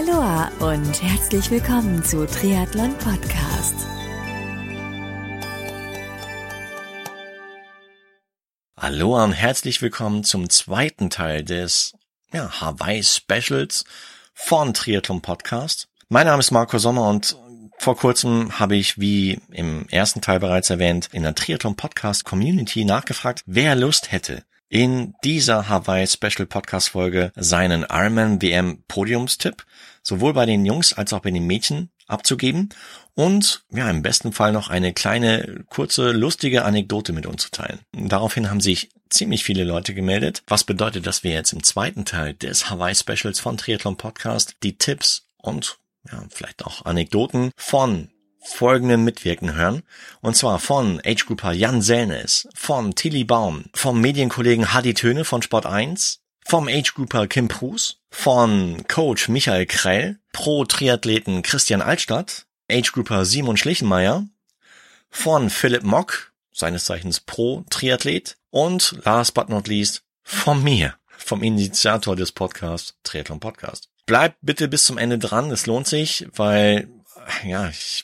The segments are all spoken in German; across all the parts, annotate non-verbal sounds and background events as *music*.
Aloha und herzlich willkommen zu Triathlon Podcast. Aloha und herzlich willkommen zum zweiten Teil des ja, Hawaii Specials von Triathlon Podcast. Mein Name ist Marco Sommer und vor kurzem habe ich, wie im ersten Teil bereits erwähnt, in der Triathlon Podcast Community nachgefragt, wer Lust hätte, in dieser Hawaii Special Podcast Folge seinen Ironman WM Podiumstipp sowohl bei den Jungs als auch bei den Mädchen abzugeben und ja, im besten Fall noch eine kleine, kurze, lustige Anekdote mit uns zu teilen. Daraufhin haben sich ziemlich viele Leute gemeldet, was bedeutet, dass wir jetzt im zweiten Teil des Hawaii Specials von Triathlon Podcast die Tipps und ja, vielleicht auch Anekdoten von folgenden Mitwirken hören. Und zwar von Age-Grouper Jan Selnes, von Tilly Baum, vom Medienkollegen Hadi Töne von Sport 1, vom Age-Grouper Kim Prus, von Coach Michael Krell, Pro-Triathleten Christian Altstadt, Age-Grouper Simon Schlichenmeier, von Philipp Mock, seines Zeichens Pro-Triathlet und last but not least von mir, vom Initiator des Podcasts Triathlon Podcast. Bleibt bitte bis zum Ende dran, es lohnt sich, weil ja, ich,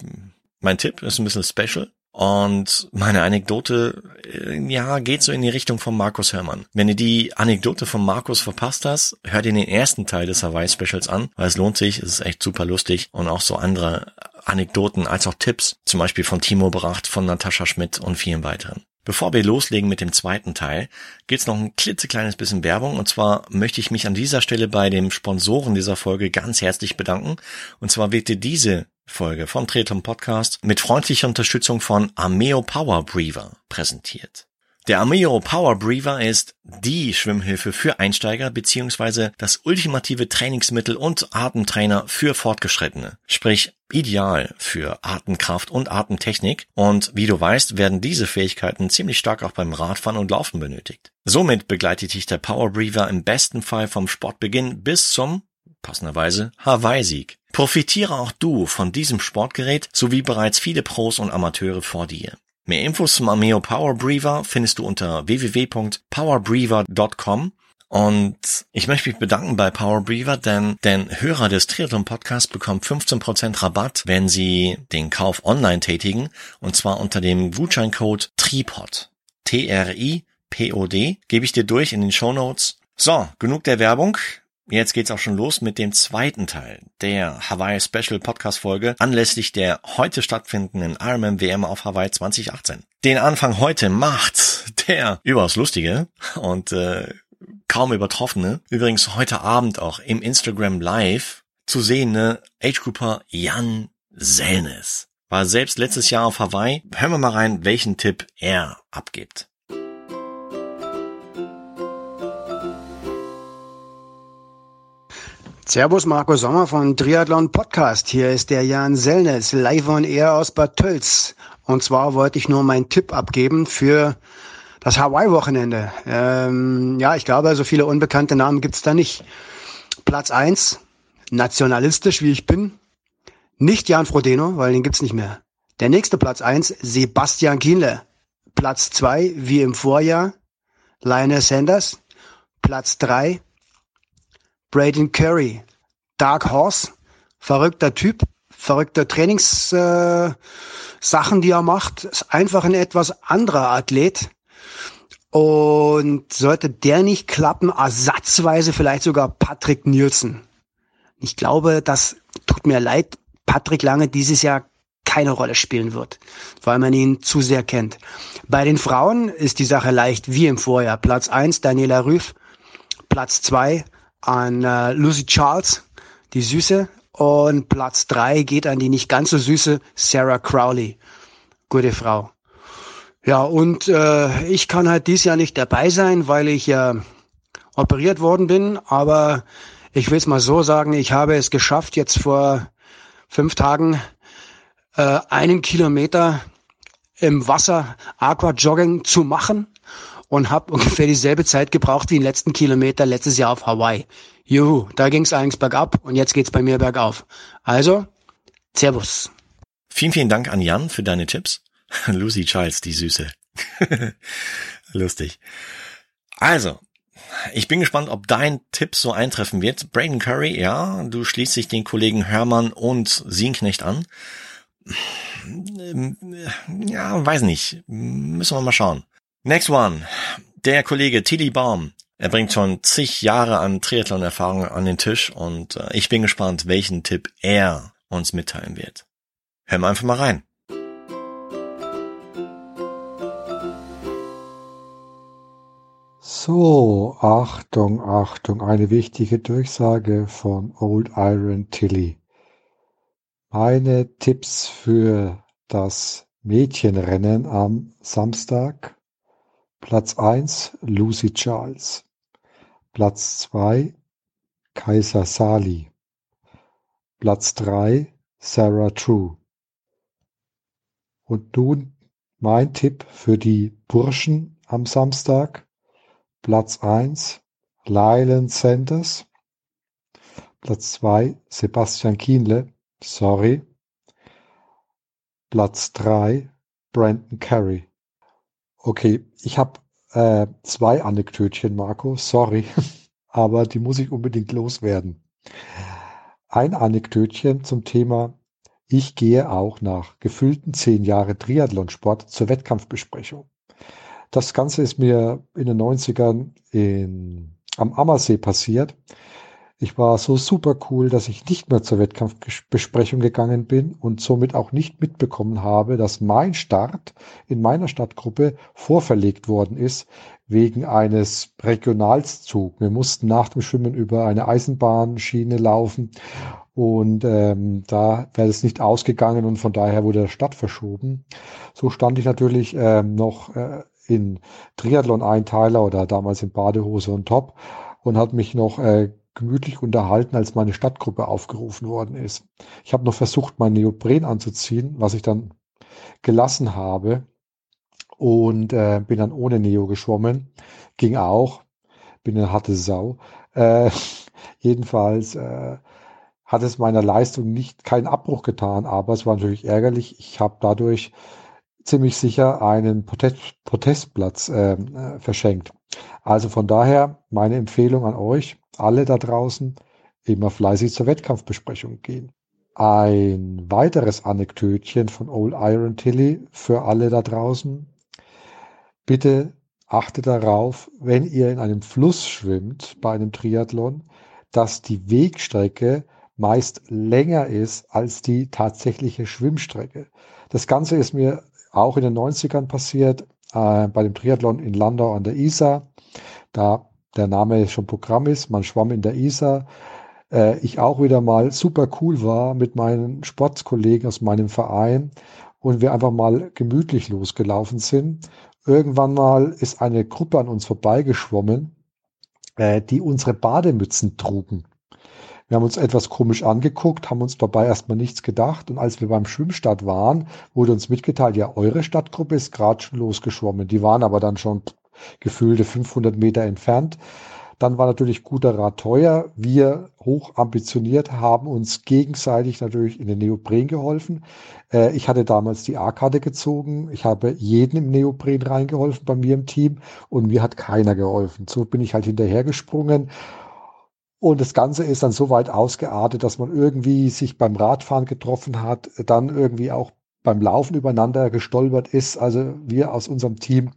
mein Tipp ist ein bisschen special. Und meine Anekdote, äh, ja, geht so in die Richtung von Markus Hörmann. Wenn du die Anekdote von Markus verpasst hast, hör dir den ersten Teil des Hawaii Specials an, weil es lohnt sich, es ist echt super lustig und auch so andere Anekdoten als auch Tipps, zum Beispiel von Timo Bracht, von Natascha Schmidt und vielen weiteren. Bevor wir loslegen mit dem zweiten Teil, gibt's noch ein klitzekleines bisschen Werbung. Und zwar möchte ich mich an dieser Stelle bei dem Sponsoren dieser Folge ganz herzlich bedanken. Und zwar wird dir diese Folge vom Tretum Podcast mit freundlicher Unterstützung von Ameo Power Breather präsentiert. Der Ameo Power Breather ist die Schwimmhilfe für Einsteiger beziehungsweise das ultimative Trainingsmittel und Atemtrainer für Fortgeschrittene. Sprich, ideal für Atemkraft und Atemtechnik. Und wie du weißt, werden diese Fähigkeiten ziemlich stark auch beim Radfahren und Laufen benötigt. Somit begleitet dich der Power Breather im besten Fall vom Sportbeginn bis zum passenderweise Hawaii-Sieg. Profitiere auch du von diesem Sportgerät sowie bereits viele Pros und Amateure vor dir. Mehr Infos zum Ameo Power Breather findest du unter www.powerbreather.com und ich möchte mich bedanken bei Power Breather, denn denn Hörer des Triathlon Podcasts bekommen 15% Rabatt, wenn sie den Kauf online tätigen und zwar unter dem Gutscheincode TRIPOD. T-R-I-P-O-D gebe ich dir durch in den Show Notes. So, genug der Werbung. Jetzt geht's auch schon los mit dem zweiten Teil der Hawaii Special Podcast Folge anlässlich der heute stattfindenden Ironman WM auf Hawaii 2018. Den Anfang heute macht der überaus lustige und äh, kaum übertroffene, übrigens heute Abend auch im Instagram Live zu sehende Age Grouper Jan Selnes. War selbst letztes Jahr auf Hawaii. Hören wir mal rein, welchen Tipp er abgibt. Servus Marco Sommer von Triathlon Podcast. Hier ist der Jan Sellnes, live on air aus Bad Tölz. Und zwar wollte ich nur meinen Tipp abgeben für das Hawaii-Wochenende. Ähm, ja, ich glaube, so viele unbekannte Namen gibt's da nicht. Platz eins, nationalistisch wie ich bin, nicht Jan Frodeno, weil den gibt's nicht mehr. Der nächste Platz eins, Sebastian Kienle. Platz zwei, wie im Vorjahr, Lionel Sanders. Platz drei, Braden Curry, Dark Horse, verrückter Typ, verrückter Trainingssachen, äh, die er macht, ist einfach ein etwas anderer Athlet. Und sollte der nicht klappen, ersatzweise vielleicht sogar Patrick Nielsen. Ich glaube, das tut mir leid, Patrick Lange dieses Jahr keine Rolle spielen wird, weil man ihn zu sehr kennt. Bei den Frauen ist die Sache leicht wie im Vorjahr. Platz eins Daniela Rüff, Platz zwei an äh, Lucy Charles, die Süße. Und Platz drei geht an die nicht ganz so süße Sarah Crowley. Gute Frau. Ja, und äh, ich kann halt dies Jahr nicht dabei sein, weil ich äh, operiert worden bin. Aber ich will es mal so sagen, ich habe es geschafft, jetzt vor fünf Tagen äh, einen Kilometer im Wasser Aquajogging zu machen und habe ungefähr dieselbe Zeit gebraucht wie den letzten Kilometer letztes Jahr auf Hawaii. Juhu, da ging es eigentlich bergab und jetzt geht's bei mir bergauf. Also, Servus. Vielen, vielen Dank an Jan für deine Tipps. *laughs* Lucy Charles, die Süße. *laughs* Lustig. Also, ich bin gespannt, ob dein Tipp so eintreffen wird. Braden Curry, ja, du schließt dich den Kollegen Hermann und Sienknecht an. Ja, weiß nicht. Müssen wir mal schauen. Next one. Der Kollege Tilly Baum. Er bringt schon zig Jahre an Triathlon-Erfahrung an den Tisch und äh, ich bin gespannt, welchen Tipp er uns mitteilen wird. Hören wir einfach mal rein. So, Achtung, Achtung, eine wichtige Durchsage von Old Iron Tilly. Meine Tipps für das Mädchenrennen am Samstag. Platz 1 Lucy Charles. Platz 2 Kaiser Sali. Platz 3 Sarah True. Und nun mein Tipp für die Burschen am Samstag. Platz 1 Lylan Sanders. Platz 2 Sebastian Kienle. Sorry. Platz 3 Brandon Carey. Okay, ich habe äh, zwei Anekdötchen, Marco. Sorry, *laughs* aber die muss ich unbedingt loswerden. Ein Anekdötchen zum Thema, ich gehe auch nach gefüllten zehn Jahre Triathlonsport zur Wettkampfbesprechung. Das Ganze ist mir in den 90ern in, am Ammersee passiert. Ich war so super cool, dass ich nicht mehr zur Wettkampfbesprechung gegangen bin und somit auch nicht mitbekommen habe, dass mein Start in meiner Stadtgruppe vorverlegt worden ist wegen eines Regionalzugs. Wir mussten nach dem Schwimmen über eine Eisenbahnschiene laufen und ähm, da wäre es nicht ausgegangen und von daher wurde der Start verschoben. So stand ich natürlich ähm, noch äh, in Triathlon-Einteiler oder damals in Badehose und Top und hat mich noch äh, gemütlich unterhalten, als meine Stadtgruppe aufgerufen worden ist. Ich habe noch versucht, mein Neopren anzuziehen, was ich dann gelassen habe und äh, bin dann ohne Neo geschwommen. Ging auch. Bin eine harte Sau. Äh, *laughs* jedenfalls äh, hat es meiner Leistung nicht keinen Abbruch getan, aber es war natürlich ärgerlich. Ich habe dadurch ziemlich sicher einen Protest, Protestplatz äh, äh, verschenkt. Also von daher meine Empfehlung an euch, alle da draußen, immer fleißig zur Wettkampfbesprechung gehen. Ein weiteres Anekdötchen von Old Iron Tilly für alle da draußen. Bitte achtet darauf, wenn ihr in einem Fluss schwimmt bei einem Triathlon, dass die Wegstrecke meist länger ist als die tatsächliche Schwimmstrecke. Das Ganze ist mir auch in den 90ern passiert, äh, bei dem Triathlon in Landau an der Isar. Da der Name schon Programm ist, man schwamm in der Isar. Äh, ich auch wieder mal super cool war mit meinen Sportskollegen aus meinem Verein und wir einfach mal gemütlich losgelaufen sind. Irgendwann mal ist eine Gruppe an uns vorbeigeschwommen, äh, die unsere Bademützen trugen. Wir haben uns etwas komisch angeguckt, haben uns dabei erstmal nichts gedacht. Und als wir beim Schwimmstart waren, wurde uns mitgeteilt, ja, eure Stadtgruppe ist gerade schon losgeschwommen. Die waren aber dann schon gefühlte 500 Meter entfernt. Dann war natürlich guter Rat teuer. Wir hoch ambitioniert haben uns gegenseitig natürlich in den Neopren geholfen. Äh, ich hatte damals die A-Karte gezogen. Ich habe jeden im Neopren reingeholfen bei mir im Team und mir hat keiner geholfen. So bin ich halt hinterhergesprungen und das Ganze ist dann so weit ausgeartet, dass man irgendwie sich beim Radfahren getroffen hat, dann irgendwie auch beim Laufen übereinander gestolpert ist. Also wir aus unserem Team.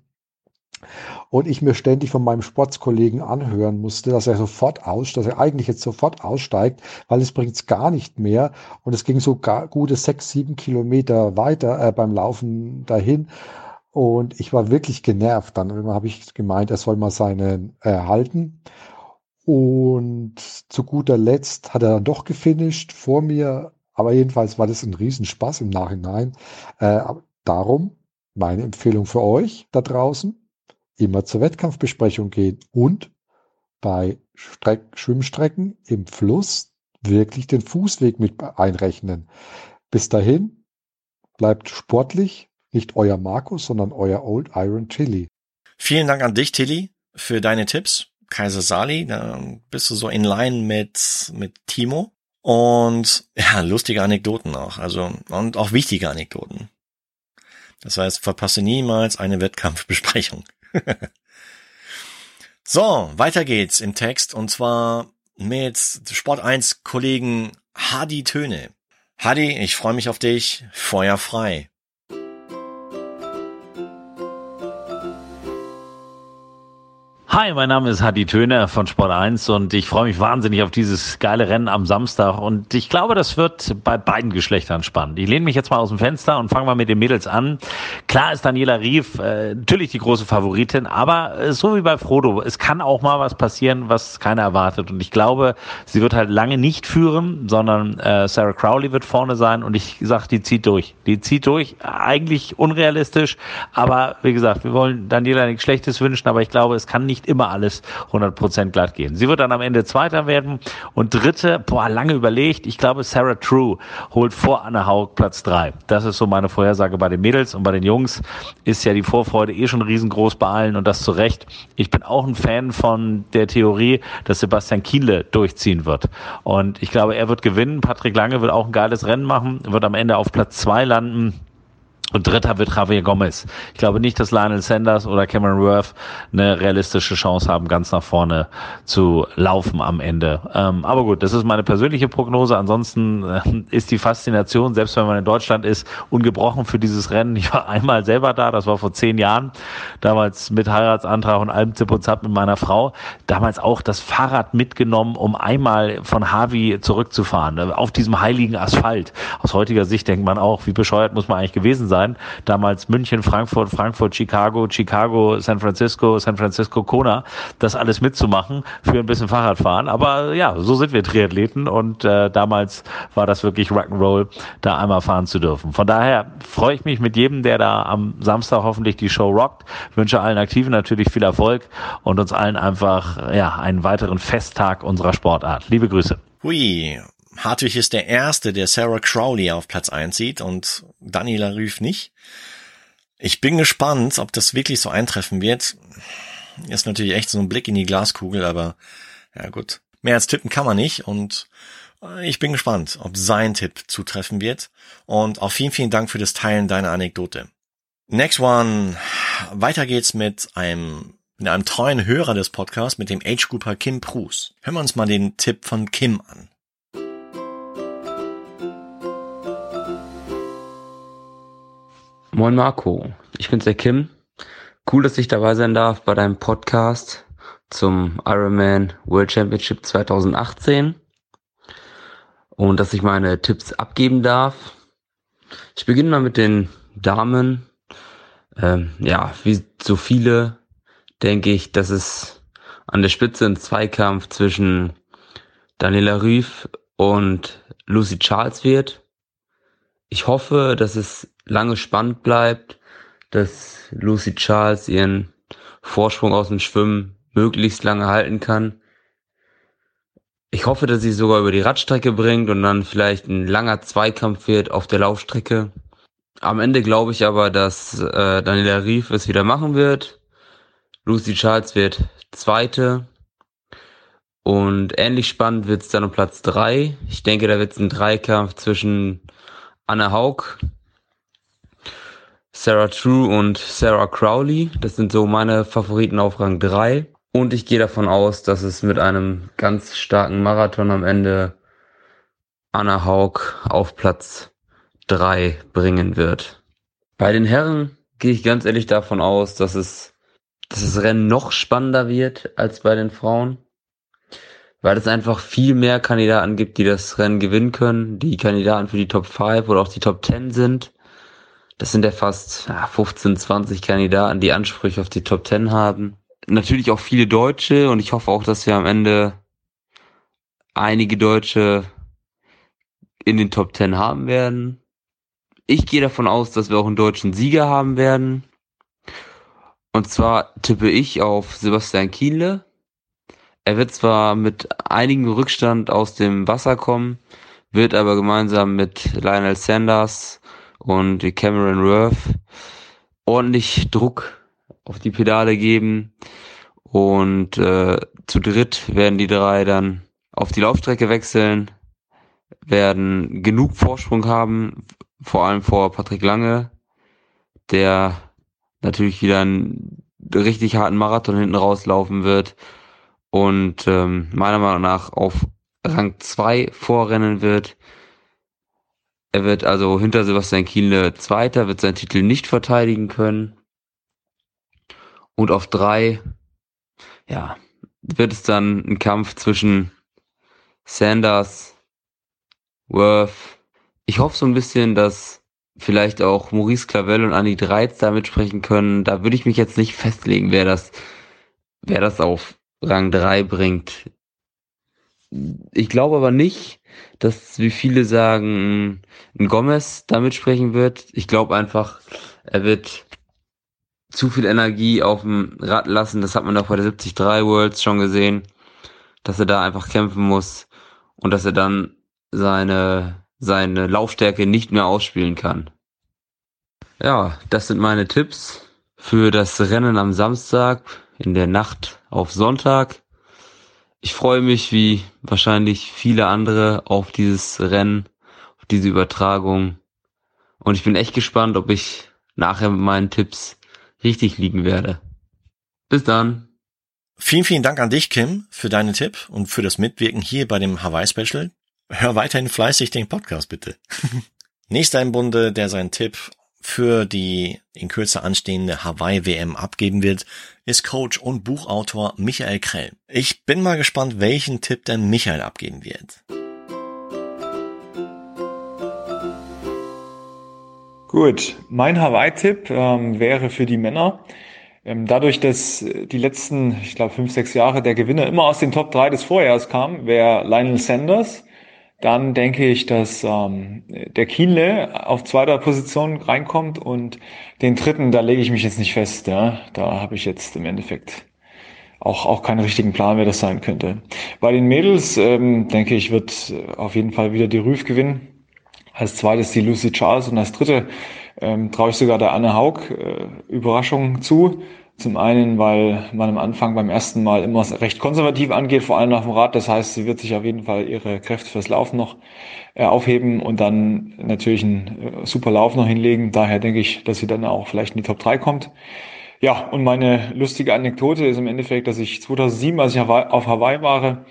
Und ich mir ständig von meinem Sportskollegen anhören musste, dass er sofort aus, dass er eigentlich jetzt sofort aussteigt, weil es bringt es gar nicht mehr. Und es ging so gar gute sechs, sieben Kilometer weiter äh, beim Laufen dahin. Und ich war wirklich genervt. Dann habe ich gemeint, er soll mal seinen äh, halten. Und zu guter Letzt hat er dann doch gefinisht vor mir. Aber jedenfalls war das ein Riesenspaß im Nachhinein. Äh, darum meine Empfehlung für euch da draußen, immer zur Wettkampfbesprechung gehen und bei Streck Schwimmstrecken im Fluss wirklich den Fußweg mit einrechnen. Bis dahin bleibt sportlich, nicht euer Markus, sondern euer Old Iron Tilly. Vielen Dank an dich, Tilly, für deine Tipps. Kaiser Sali, da bist du so in line mit, mit Timo. Und ja, lustige Anekdoten auch, also und auch wichtige Anekdoten. Das heißt, verpasse niemals eine Wettkampfbesprechung. *laughs* So, weiter geht's im Text und zwar mit Sport 1 Kollegen Hadi Töne. Hadi, ich freue mich auf dich. Feuer frei. Hi, mein Name ist Hadi Töne von Sport 1 und ich freue mich wahnsinnig auf dieses geile Rennen am Samstag und ich glaube, das wird bei beiden Geschlechtern spannend. Ich lehne mich jetzt mal aus dem Fenster und fange mal mit den Mädels an. Klar ist Daniela Rief äh, natürlich die große Favoritin, aber äh, so wie bei Frodo, es kann auch mal was passieren, was keiner erwartet und ich glaube, sie wird halt lange nicht führen, sondern äh, Sarah Crowley wird vorne sein und ich sag, die zieht durch. Die zieht durch, eigentlich unrealistisch, aber wie gesagt, wir wollen Daniela nichts Schlechtes wünschen, aber ich glaube, es kann nicht immer alles 100% glatt gehen. Sie wird dann am Ende Zweiter werden und Dritte, boah, lange überlegt. Ich glaube, Sarah True holt vor Anna Haug Platz drei. Das ist so meine Vorhersage bei den Mädels und bei den Jungs ist ja die Vorfreude eh schon riesengroß bei allen und das zu Recht. Ich bin auch ein Fan von der Theorie, dass Sebastian Kienle durchziehen wird. Und ich glaube, er wird gewinnen. Patrick Lange wird auch ein geiles Rennen machen, wird am Ende auf Platz zwei landen. Und dritter wird Javier Gomez. Ich glaube nicht, dass Lionel Sanders oder Cameron Worth eine realistische Chance haben, ganz nach vorne zu laufen am Ende. Ähm, aber gut, das ist meine persönliche Prognose. Ansonsten äh, ist die Faszination, selbst wenn man in Deutschland ist, ungebrochen für dieses Rennen. Ich war einmal selber da, das war vor zehn Jahren, damals mit Heiratsantrag und allem Zip und Zap mit meiner Frau. Damals auch das Fahrrad mitgenommen, um einmal von Harvey zurückzufahren, äh, auf diesem heiligen Asphalt. Aus heutiger Sicht denkt man auch, wie bescheuert muss man eigentlich gewesen sein sein. Damals München, Frankfurt, Frankfurt, Chicago, Chicago, San Francisco, San Francisco, Kona, das alles mitzumachen für ein bisschen Fahrradfahren. Aber ja, so sind wir Triathleten und äh, damals war das wirklich Rock'n'Roll, da einmal fahren zu dürfen. Von daher freue ich mich mit jedem, der da am Samstag hoffentlich die Show rockt. Wünsche allen Aktiven natürlich viel Erfolg und uns allen einfach ja einen weiteren Festtag unserer Sportart. Liebe Grüße. Hui, Hartwig ist der Erste, der Sarah Crowley auf Platz 1 sieht und Daniela Rüff nicht. Ich bin gespannt, ob das wirklich so eintreffen wird. Ist natürlich echt so ein Blick in die Glaskugel, aber ja gut. Mehr als tippen kann man nicht und äh, ich bin gespannt, ob sein Tipp zutreffen wird. Und auch vielen, vielen Dank für das Teilen deiner Anekdote. Next one. Weiter geht's mit einem, mit einem treuen Hörer des Podcasts, mit dem Age-Grouper Kim Prus. Hören wir uns mal den Tipp von Kim an. Moin Marco, ich bin's der Kim. Cool, dass ich dabei sein darf bei deinem Podcast zum Ironman World Championship 2018 und dass ich meine Tipps abgeben darf. Ich beginne mal mit den Damen. Ähm, ja, wie so viele denke ich, dass es an der Spitze ein Zweikampf zwischen Daniela Rüff und Lucy Charles wird. Ich hoffe, dass es lange spannend bleibt, dass Lucy Charles ihren Vorsprung aus dem Schwimmen möglichst lange halten kann. Ich hoffe, dass sie sogar über die Radstrecke bringt und dann vielleicht ein langer Zweikampf wird auf der Laufstrecke. Am Ende glaube ich aber, dass äh, Daniela Rief es wieder machen wird. Lucy Charles wird Zweite. Und ähnlich spannend wird es dann um Platz drei. Ich denke, da wird es ein Dreikampf zwischen Anna Haug, Sarah True und Sarah Crowley. Das sind so meine Favoriten auf Rang 3. Und ich gehe davon aus, dass es mit einem ganz starken Marathon am Ende Anna Haug auf Platz 3 bringen wird. Bei den Herren gehe ich ganz ehrlich davon aus, dass es, dass das Rennen noch spannender wird als bei den Frauen. Weil es einfach viel mehr Kandidaten gibt, die das Rennen gewinnen können. Die Kandidaten für die Top 5 oder auch die Top 10 sind. Das sind ja fast ja, 15, 20 Kandidaten, die Ansprüche auf die Top 10 haben. Natürlich auch viele Deutsche und ich hoffe auch, dass wir am Ende einige Deutsche in den Top 10 haben werden. Ich gehe davon aus, dass wir auch einen deutschen Sieger haben werden. Und zwar tippe ich auf Sebastian Kienle. Er wird zwar mit einigem Rückstand aus dem Wasser kommen, wird aber gemeinsam mit Lionel Sanders und Cameron Worth ordentlich Druck auf die Pedale geben und äh, zu dritt werden die drei dann auf die Laufstrecke wechseln, werden genug Vorsprung haben, vor allem vor Patrick Lange, der natürlich wieder ein richtig harten Marathon hinten rauslaufen wird und ähm, meiner Meinung nach auf Rang 2 vorrennen wird. Er wird also hinter Sebastian Kienle Zweiter, wird seinen Titel nicht verteidigen können. Und auf drei, ja, wird es dann ein Kampf zwischen Sanders, Worth. Ich hoffe so ein bisschen, dass vielleicht auch Maurice Clavel und Annie Dreiz da mitsprechen können. Da würde ich mich jetzt nicht festlegen, wer das, wer das auf Rang 3 bringt. Ich glaube aber nicht, dass, wie viele sagen, ein Gomez da mitsprechen wird. Ich glaube einfach, er wird zu viel Energie auf dem Rad lassen. Das hat man auch bei der 73 Worlds schon gesehen, dass er da einfach kämpfen muss und dass er dann seine, seine Laufstärke nicht mehr ausspielen kann. Ja, das sind meine Tipps für das Rennen am Samstag in der Nacht auf Sonntag. Ich freue mich wie wahrscheinlich viele andere auf dieses Rennen, auf diese Übertragung. Und ich bin echt gespannt, ob ich nachher mit meinen Tipps richtig liegen werde. Bis dann. Vielen, vielen Dank an dich, Kim, für deinen Tipp und für das Mitwirken hier bei dem Hawaii Special. Hör weiterhin fleißig den Podcast, bitte. *laughs* Nächster im Bunde, der seinen Tipp für die in Kürze anstehende Hawaii WM abgeben wird, ist Coach und Buchautor Michael Krell. Ich bin mal gespannt, welchen Tipp denn Michael abgeben wird. Gut, mein Hawaii-Tipp ähm, wäre für die Männer. Ähm, dadurch, dass die letzten, ich glaube, fünf, sechs Jahre der Gewinner immer aus den Top 3 des Vorjahres kam, wäre Lionel Sanders. Dann denke ich, dass ähm, der Kienle auf zweiter Position reinkommt und den dritten, da lege ich mich jetzt nicht fest. Ja? Da habe ich jetzt im Endeffekt auch, auch keinen richtigen Plan, wer das sein könnte. Bei den Mädels ähm, denke ich, wird auf jeden Fall wieder die Rüf gewinnen. Als zweites die Lucy Charles und als dritte ähm, traue ich sogar der Anne Haug äh, Überraschung zu. Zum einen, weil man am Anfang beim ersten Mal immer recht konservativ angeht, vor allem nach dem Rad. Das heißt, sie wird sich auf jeden Fall ihre Kräfte fürs Laufen noch äh, aufheben und dann natürlich einen äh, super Lauf noch hinlegen. Daher denke ich, dass sie dann auch vielleicht in die Top 3 kommt. Ja, und meine lustige Anekdote ist im Endeffekt, dass ich 2007, als ich auf Hawaii war,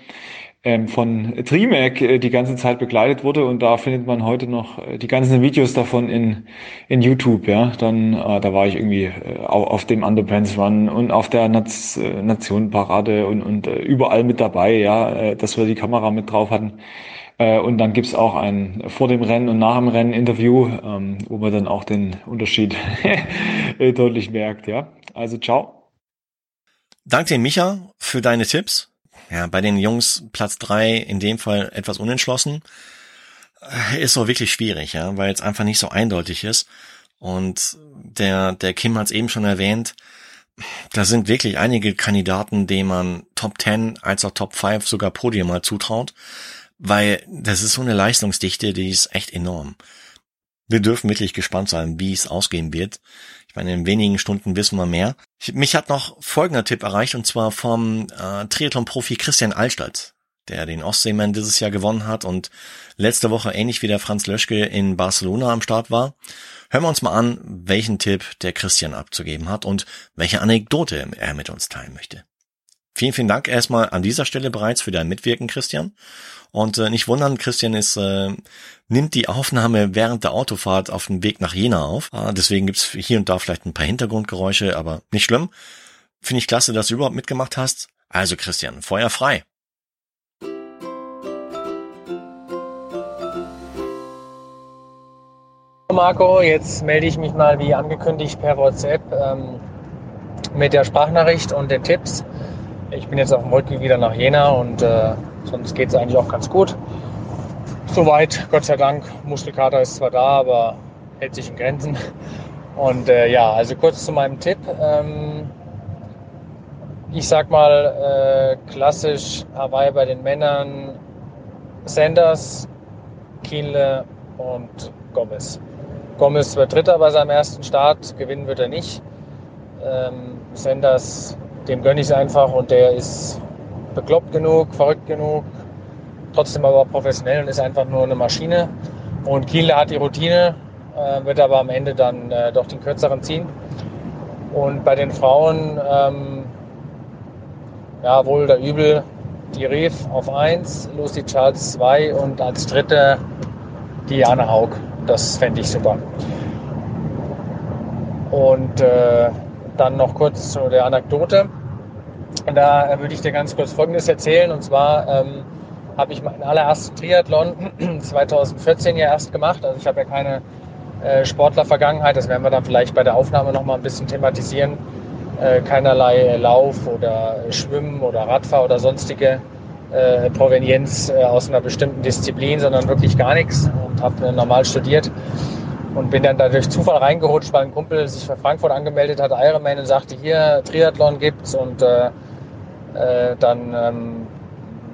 von Trimac äh, die ganze Zeit begleitet wurde und da findet man heute noch äh, die ganzen Videos davon in, in YouTube, ja. Dann, äh, da war ich irgendwie äh, auf dem Underpants Run und auf der Naz äh, Nationenparade und, und äh, überall mit dabei, ja, äh, dass wir die Kamera mit drauf hatten. Äh, und dann gibt's auch ein vor dem Rennen und nach dem Rennen Interview, ähm, wo man dann auch den Unterschied *laughs* äh, deutlich merkt, ja. Also ciao. Danke dir, Micha, für deine Tipps. Ja, bei den Jungs Platz drei in dem Fall etwas unentschlossen. Äh, ist so wirklich schwierig, ja, weil es einfach nicht so eindeutig ist. Und der, der Kim hat es eben schon erwähnt, da sind wirklich einige Kandidaten, denen man Top 10 als auch Top 5 sogar Podium mal zutraut, weil das ist so eine Leistungsdichte, die ist echt enorm. Wir dürfen wirklich gespannt sein, wie es ausgehen wird. Ich meine, in wenigen Stunden wissen wir mehr. Ich, mich hat noch folgender Tipp erreicht, und zwar vom äh, Triathlon-Profi Christian Allstadt, der den Ostseemann dieses Jahr gewonnen hat und letzte Woche ähnlich wie der Franz Löschke in Barcelona am Start war. Hören wir uns mal an, welchen Tipp der Christian abzugeben hat und welche Anekdote er mit uns teilen möchte. Vielen, vielen Dank erstmal an dieser Stelle bereits für dein Mitwirken, Christian. Und äh, nicht wundern, Christian ist, äh, nimmt die Aufnahme während der Autofahrt auf dem Weg nach Jena auf. Äh, deswegen gibt's hier und da vielleicht ein paar Hintergrundgeräusche, aber nicht schlimm. Finde ich klasse, dass du überhaupt mitgemacht hast. Also Christian, Feuer frei. Marco, jetzt melde ich mich mal wie angekündigt per WhatsApp ähm, mit der Sprachnachricht und den Tipps. Ich bin jetzt auf dem Rückweg wieder nach Jena und äh, sonst geht es eigentlich auch ganz gut. Soweit, Gott sei Dank. Muskelkater ist zwar da, aber hält sich in Grenzen. Und äh, ja, also kurz zu meinem Tipp. Ähm, ich sag mal äh, klassisch Hawaii bei den Männern Sanders, Kienle und Gomez. Gomez wird Dritter bei seinem ersten Start, gewinnen wird er nicht. Ähm, Sanders dem gönne ich es einfach und der ist bekloppt genug, verrückt genug, trotzdem aber professionell und ist einfach nur eine Maschine. Und Kiel hat die Routine, äh, wird aber am Ende dann äh, doch den kürzeren ziehen. Und bei den Frauen, ähm, ja, wohl oder übel, die Reef auf 1, Lucy Charles 2 und als dritte die Anne Haug. Das fände ich super. Und äh, dann noch kurz zu der Anekdote. Da würde ich dir ganz kurz Folgendes erzählen. Und zwar ähm, habe ich meinen allerersten Triathlon *clears throat* 2014 ja erst gemacht. Also ich habe ja keine äh, Sportlervergangenheit. Das werden wir dann vielleicht bei der Aufnahme noch mal ein bisschen thematisieren. Äh, keinerlei Lauf oder Schwimmen oder Radfahr oder sonstige äh, Provenienz äh, aus einer bestimmten Disziplin, sondern wirklich gar nichts und habe äh, normal studiert und bin dann da durch Zufall reingerutscht, weil ein Kumpel sich für Frankfurt angemeldet hat, Ironman und sagte, hier Triathlon gibt's und äh, äh, dann ähm,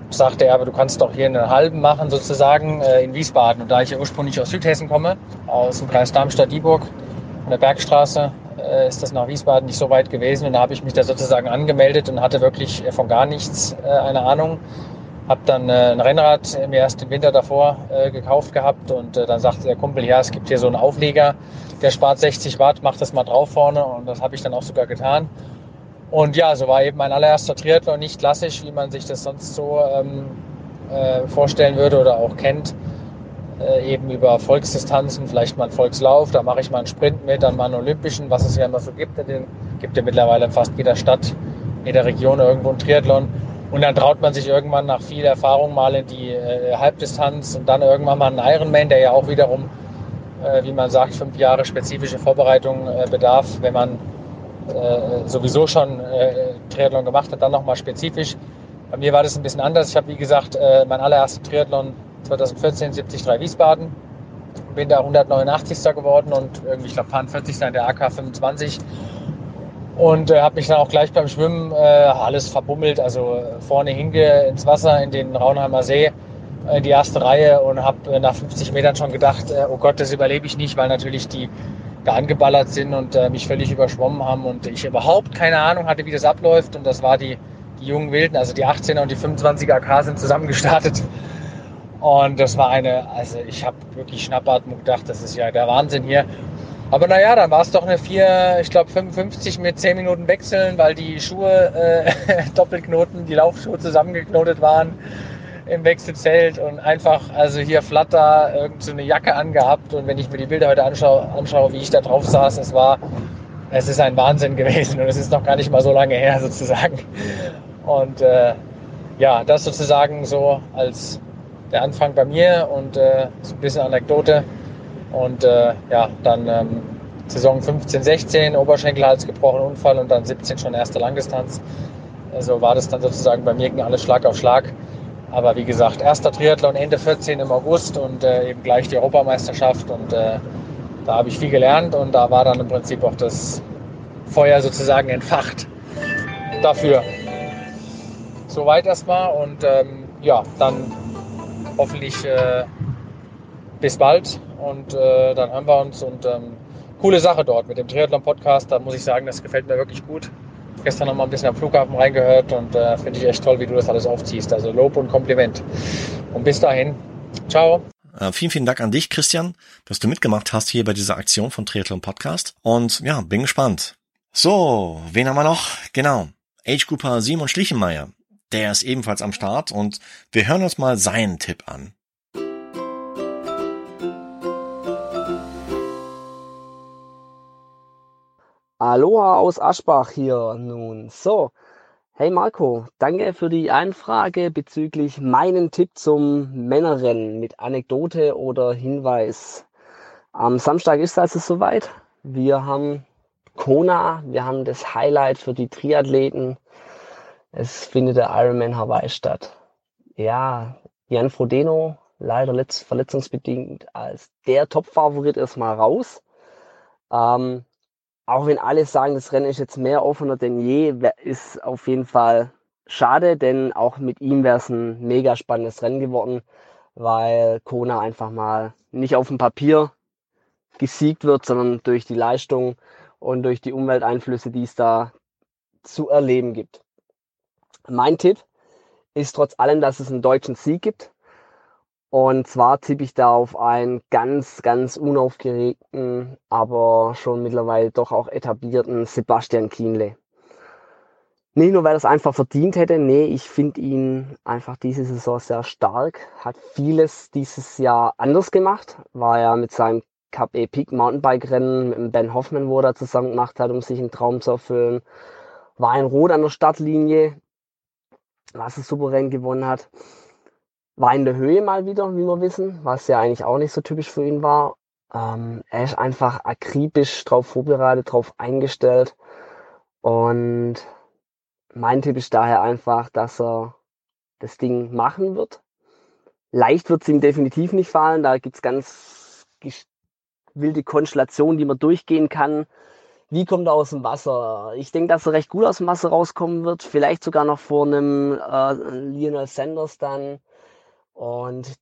sagte er, aber du kannst doch hier einen halben machen sozusagen äh, in Wiesbaden. Und da ich ja ursprünglich aus Südhessen komme, aus dem Kreis Darmstadt-Dieburg, an der Bergstraße, äh, ist das nach Wiesbaden nicht so weit gewesen. Und da habe ich mich da sozusagen angemeldet und hatte wirklich von gar nichts äh, eine Ahnung habe dann äh, ein Rennrad im ersten Winter davor äh, gekauft gehabt und äh, dann sagte der Kumpel, ja, es gibt hier so einen Aufleger, der spart 60 Watt, mach das mal drauf vorne und das habe ich dann auch sogar getan. Und ja, so war eben mein allererster Triathlon nicht klassisch, wie man sich das sonst so ähm, äh, vorstellen würde oder auch kennt. Äh, eben über Volksdistanzen, vielleicht mal einen Volkslauf, da mache ich mal einen Sprint mit, dann mal einen Olympischen, was es ja immer so gibt. Den gibt ja mittlerweile in fast jeder Stadt, jeder Region irgendwo einen Triathlon. Und dann traut man sich irgendwann nach viel Erfahrung mal in die äh, Halbdistanz und dann irgendwann mal einen Ironman, der ja auch wiederum, äh, wie man sagt, fünf Jahre spezifische Vorbereitung äh, bedarf, wenn man äh, sowieso schon äh, Triathlon gemacht hat, dann nochmal spezifisch. Bei mir war das ein bisschen anders. Ich habe, wie gesagt, äh, mein allererster Triathlon 2014 73 Wiesbaden. Bin da 189. geworden und irgendwie, ich glaube, 40. in der AK 25 und äh, habe mich dann auch gleich beim Schwimmen äh, alles verbummelt, also vorne hinge ins Wasser in den Raunheimer See in die erste Reihe und habe äh, nach 50 Metern schon gedacht, äh, oh Gott, das überlebe ich nicht, weil natürlich die da angeballert sind und äh, mich völlig überschwommen haben und ich überhaupt keine Ahnung hatte, wie das abläuft. Und das war die, die jungen Wilden, also die 18er und die 25er AK sind zusammen gestartet und das war eine, also ich habe wirklich Schnappatmung gedacht, das ist ja der Wahnsinn hier aber naja, dann war es doch eine 4, ich glaube 55 mit 10 Minuten wechseln, weil die Schuhe äh, *laughs* Doppelknoten, die Laufschuhe zusammengeknotet waren im Wechselzelt und einfach, also hier Flatter, irgend so eine Jacke angehabt und wenn ich mir die Bilder heute anschaue, anschaue, wie ich da drauf saß, es war, es ist ein Wahnsinn gewesen und es ist noch gar nicht mal so lange her *laughs* sozusagen. Und äh, ja, das sozusagen so als der Anfang bei mir und äh, so ein bisschen Anekdote. Und äh, ja, dann ähm, Saison 15, 16, Oberschenkelhals gebrochen, Unfall und dann 17 schon erste Langdistanz. Also war das dann sozusagen bei mir ging alles Schlag auf Schlag. Aber wie gesagt, erster Triathlon Ende 14 im August und äh, eben gleich die Europameisterschaft. Und äh, da habe ich viel gelernt und da war dann im Prinzip auch das Feuer sozusagen entfacht dafür. Soweit erstmal und ähm, ja, dann hoffentlich äh, bis bald und äh, dann hören wir uns und ähm, coole Sache dort mit dem Triathlon-Podcast. Da muss ich sagen, das gefällt mir wirklich gut. Gestern noch mal ein bisschen am Flughafen reingehört und äh, finde ich echt toll, wie du das alles aufziehst. Also Lob und Kompliment. Und bis dahin, ciao. Äh, vielen, vielen Dank an dich, Christian, dass du mitgemacht hast hier bei dieser Aktion von Triathlon Podcast. Und ja, bin gespannt. So, wen haben wir noch? Genau. Age Cooper Simon Schlichenmeier. Der ist ebenfalls am Start und wir hören uns mal seinen Tipp an. Aloha aus Aschbach hier nun. So, hey Marco, danke für die Anfrage bezüglich meinen Tipp zum Männerrennen mit Anekdote oder Hinweis. Am Samstag ist also soweit. Wir haben Kona, wir haben das Highlight für die Triathleten. Es findet der Ironman Hawaii statt. Ja, Jan Frodeno, leider verletzungsbedingt als der Top-Favorit erstmal raus. Ähm, auch wenn alle sagen, das Rennen ist jetzt mehr offener denn je, ist auf jeden Fall schade, denn auch mit ihm wäre es ein mega spannendes Rennen geworden, weil Kona einfach mal nicht auf dem Papier gesiegt wird, sondern durch die Leistung und durch die Umwelteinflüsse, die es da zu erleben gibt. Mein Tipp ist trotz allem, dass es einen deutschen Sieg gibt. Und zwar tippe ich da auf einen ganz, ganz unaufgeregten, aber schon mittlerweile doch auch etablierten Sebastian Kienle. Nicht nur, weil er es einfach verdient hätte, nee, ich finde ihn einfach diese Saison sehr stark, hat vieles dieses Jahr anders gemacht, war ja mit seinem Cup Epic Mountainbike Rennen mit Ben Hoffman, wo er zusammen gemacht hat, um sich einen Traum zu erfüllen, war in Rot an der Startlinie, was er souverän gewonnen hat war in der Höhe mal wieder, wie wir wissen, was ja eigentlich auch nicht so typisch für ihn war. Ähm, er ist einfach akribisch drauf vorbereitet, drauf eingestellt. Und mein Tipp ist daher einfach, dass er das Ding machen wird. Leicht wird es ihm definitiv nicht fallen. Da gibt's ganz wilde Konstellationen, die man durchgehen kann. Wie kommt er aus dem Wasser? Ich denke, dass er recht gut aus dem Wasser rauskommen wird. Vielleicht sogar noch vor einem äh, Lionel Sanders dann und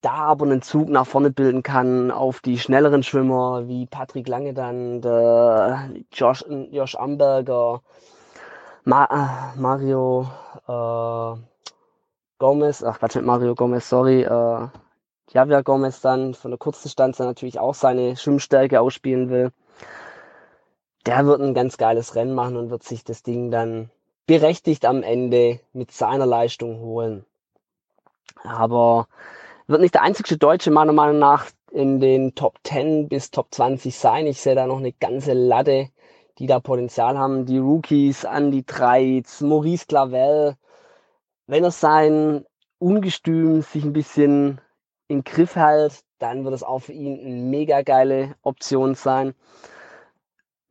da aber einen Zug nach vorne bilden kann auf die schnelleren Schwimmer wie Patrick Lange dann, Josh, Josh Amberger, Ma, äh, Mario äh, Gomez, ach Quatsch, Mario Gomez, sorry, äh, Javier Gomez dann von der Kurzdistanz natürlich auch seine Schwimmstärke ausspielen will. Der wird ein ganz geiles Rennen machen und wird sich das Ding dann berechtigt am Ende mit seiner Leistung holen. Aber wird nicht der einzige Deutsche meiner Meinung nach in den Top 10 bis Top 20 sein. Ich sehe da noch eine ganze Latte, die da Potenzial haben. Die Rookies, Andy Treitz, Maurice Clavel. Wenn er sein Ungestüm sich ein bisschen in Griff hält, dann wird es auch für ihn eine mega geile Option sein.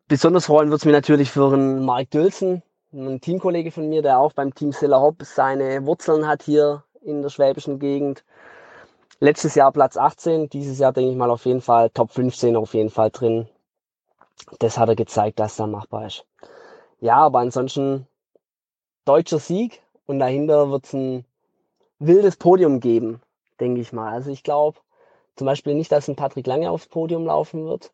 Besonders freuen wird es mich natürlich für einen Mark Dülsen, ein Teamkollege von mir, der auch beim Team Silla Hopp seine Wurzeln hat hier in der schwäbischen Gegend. Letztes Jahr Platz 18, dieses Jahr denke ich mal auf jeden Fall Top 15 auf jeden Fall drin. Das hat er gezeigt, dass da machbar ist. Ja, aber ansonsten deutscher Sieg und dahinter wird es ein wildes Podium geben, denke ich mal. Also ich glaube zum Beispiel nicht, dass ein Patrick Lange aufs Podium laufen wird.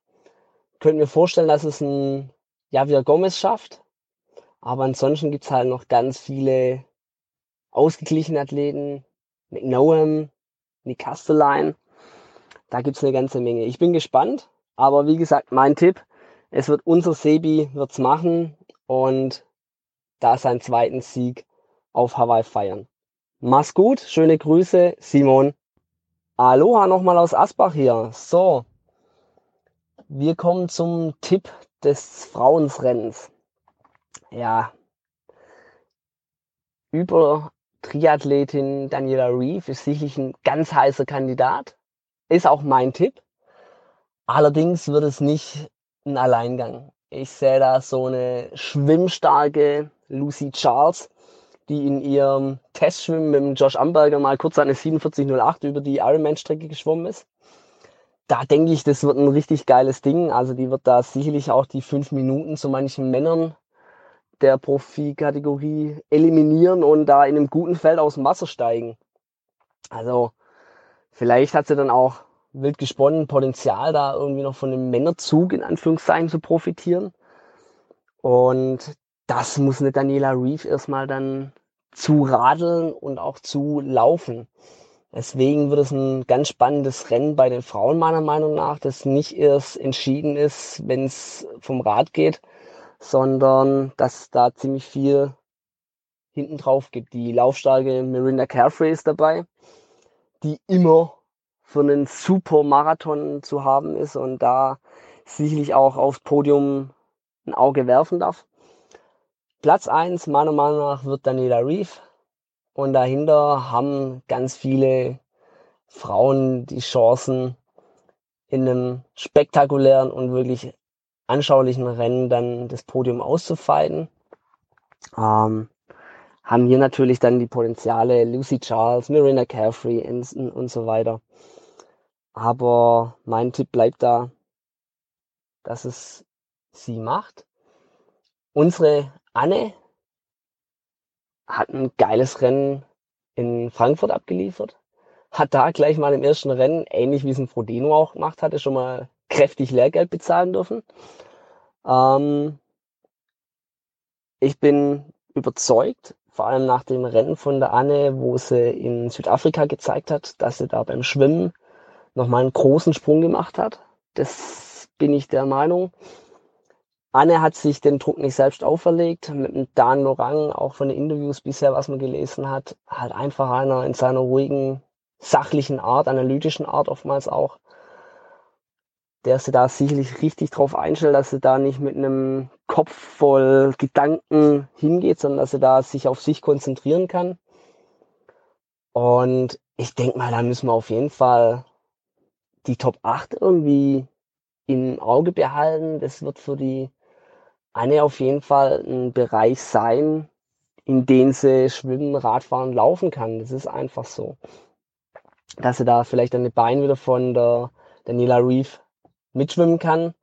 Könnten wir vorstellen, dass es ein Javier Gomez schafft. Aber ansonsten gibt es halt noch ganz viele ausgeglichene Athleten, McNoham, Nick Castelline. Da gibt's eine ganze Menge. Ich bin gespannt, aber wie gesagt, mein Tipp, es wird unser Sebi wird's machen und da seinen zweiten Sieg auf Hawaii feiern. Mach's gut, schöne Grüße, Simon. Aloha nochmal aus Asbach hier. So, wir kommen zum Tipp des Frauensrennens. Ja, über Triathletin Daniela Reeve ist sicherlich ein ganz heißer Kandidat. Ist auch mein Tipp. Allerdings wird es nicht ein Alleingang. Ich sehe da so eine schwimmstarke Lucy Charles, die in ihrem Testschwimmen mit dem Josh Amberger mal kurz eine 4708 über die Ironman-Strecke geschwommen ist. Da denke ich, das wird ein richtig geiles Ding. Also die wird da sicherlich auch die fünf Minuten zu manchen Männern der Profikategorie eliminieren und da in einem guten Feld aus dem Wasser steigen. Also vielleicht hat sie dann auch wild gesponnen Potenzial, da irgendwie noch von dem Männerzug in Anführungszeichen zu profitieren. Und das muss eine Daniela Reeve erstmal dann zu radeln und auch zu laufen. Deswegen wird es ein ganz spannendes Rennen bei den Frauen meiner Meinung nach, das nicht erst entschieden ist, wenn es vom Rad geht, sondern dass da ziemlich viel hinten drauf gibt. Die laufstarke Mirinda Carefree ist dabei, die immer für einen super Marathon zu haben ist und da sicherlich auch aufs Podium ein Auge werfen darf. Platz eins meiner Meinung nach wird Daniela Reeve und dahinter haben ganz viele Frauen die Chancen in einem spektakulären und wirklich anschaulichen Rennen dann das Podium auszufeiten. Ähm, haben hier natürlich dann die Potenziale Lucy Charles, Marina Carefree Ensign und so weiter. Aber mein Tipp bleibt da, dass es sie macht. Unsere Anne hat ein geiles Rennen in Frankfurt abgeliefert. Hat da gleich mal im ersten Rennen, ähnlich wie es ein Frodeno auch gemacht hatte, schon mal kräftig Lehrgeld bezahlen dürfen. Ähm, ich bin überzeugt vor allem nach dem Rennen von der Anne, wo sie in Südafrika gezeigt hat, dass sie da beim Schwimmen nochmal einen großen Sprung gemacht hat. Das bin ich der Meinung. Anne hat sich den Druck nicht selbst auferlegt. Mit dem Dan Lorang, auch von den Interviews bisher, was man gelesen hat, halt einfach einer in seiner ruhigen, sachlichen Art, analytischen Art oftmals auch, der sie da sicherlich richtig drauf einstellt, dass sie da nicht mit einem Kopf voll Gedanken hingeht, sondern dass sie da sich auf sich konzentrieren kann. Und ich denke mal, da müssen wir auf jeden Fall die Top 8 irgendwie im Auge behalten. Das wird für die eine auf jeden Fall ein Bereich sein, in den sie schwimmen, Radfahren, laufen kann. Das ist einfach so. Dass sie da vielleicht an den Beinen wieder von der Daniela Reeve mitschwimmen kann,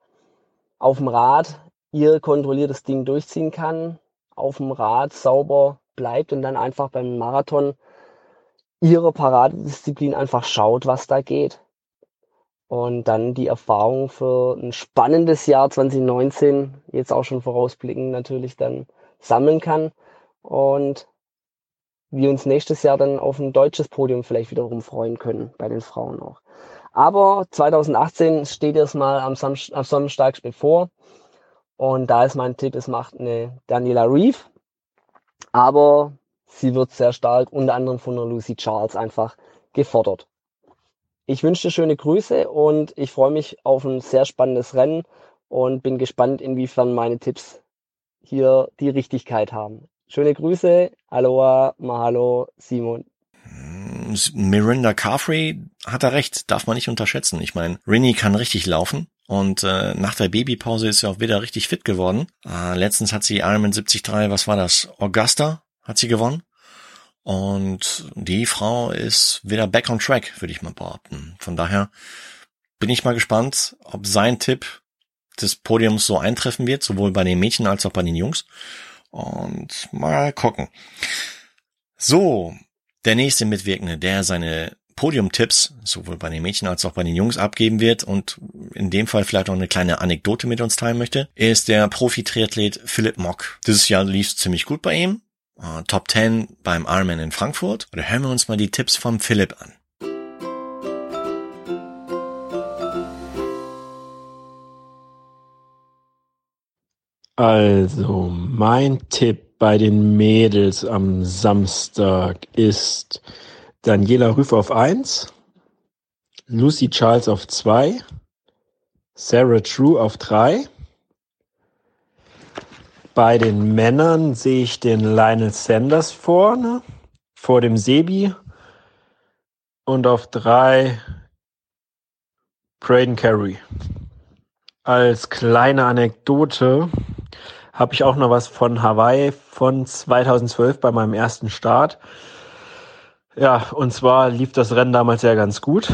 auf dem Rad ihr kontrolliertes Ding durchziehen kann, auf dem Rad sauber bleibt und dann einfach beim Marathon ihrer Paradedisziplin einfach schaut, was da geht. Und dann die Erfahrung für ein spannendes Jahr 2019, jetzt auch schon vorausblickend natürlich dann sammeln kann. Und wir uns nächstes Jahr dann auf ein deutsches Podium vielleicht wiederum freuen können, bei den Frauen auch. Aber 2018 steht erstmal am, Sam am Samstag bevor. Und da ist mein Tipp, es macht eine Daniela Reeve. Aber sie wird sehr stark unter anderem von der Lucy Charles einfach gefordert. Ich wünsche dir schöne Grüße und ich freue mich auf ein sehr spannendes Rennen und bin gespannt, inwiefern meine Tipps hier die Richtigkeit haben. Schöne Grüße, Aloha, Mahalo, Simon. Miranda Carfrey hat er recht, darf man nicht unterschätzen. Ich meine, Rinny kann richtig laufen und äh, nach der Babypause ist sie auch wieder richtig fit geworden. Äh, letztens hat sie Ironman 73, was war das? Augusta hat sie gewonnen. Und die Frau ist wieder back on track, würde ich mal behaupten. Von daher bin ich mal gespannt, ob sein Tipp des Podiums so eintreffen wird, sowohl bei den Mädchen als auch bei den Jungs. Und mal gucken. So, der nächste Mitwirkende, der seine Podiumtipps sowohl bei den Mädchen als auch bei den Jungs abgeben wird und in dem Fall vielleicht auch eine kleine Anekdote mit uns teilen möchte, ist der Profi-Triathlet Philipp Mock. Dieses Jahr lief ziemlich gut bei ihm. Uh, Top 10 beim Ironman in Frankfurt. Oder hören wir uns mal die Tipps vom Philipp an. Also, mein Tipp bei den Mädels am Samstag ist Daniela Rüff auf 1, Lucy Charles auf 2, Sarah True auf 3, bei den Männern sehe ich den Lionel Sanders vorne, vor dem Sebi. Und auf drei Braden Carey. Als kleine Anekdote habe ich auch noch was von Hawaii von 2012 bei meinem ersten Start. Ja, und zwar lief das Rennen damals ja ganz gut.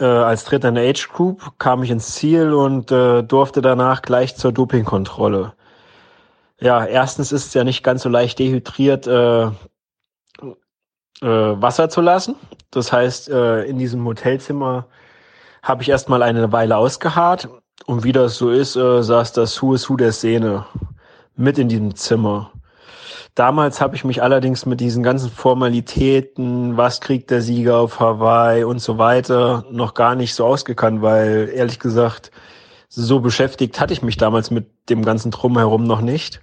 Äh, als Dritter in der Age Group kam ich ins Ziel und äh, durfte danach gleich zur Dopingkontrolle. Ja, erstens ist es ja nicht ganz so leicht dehydriert äh, äh, Wasser zu lassen. Das heißt, äh, in diesem Hotelzimmer habe ich erstmal eine Weile ausgeharrt und wie das so ist, äh, saß das Hu is Hu der Szene mit in diesem Zimmer. Damals habe ich mich allerdings mit diesen ganzen Formalitäten, was kriegt der Sieger auf Hawaii und so weiter, noch gar nicht so ausgekannt, weil ehrlich gesagt, so beschäftigt hatte ich mich damals mit dem ganzen Drumherum noch nicht.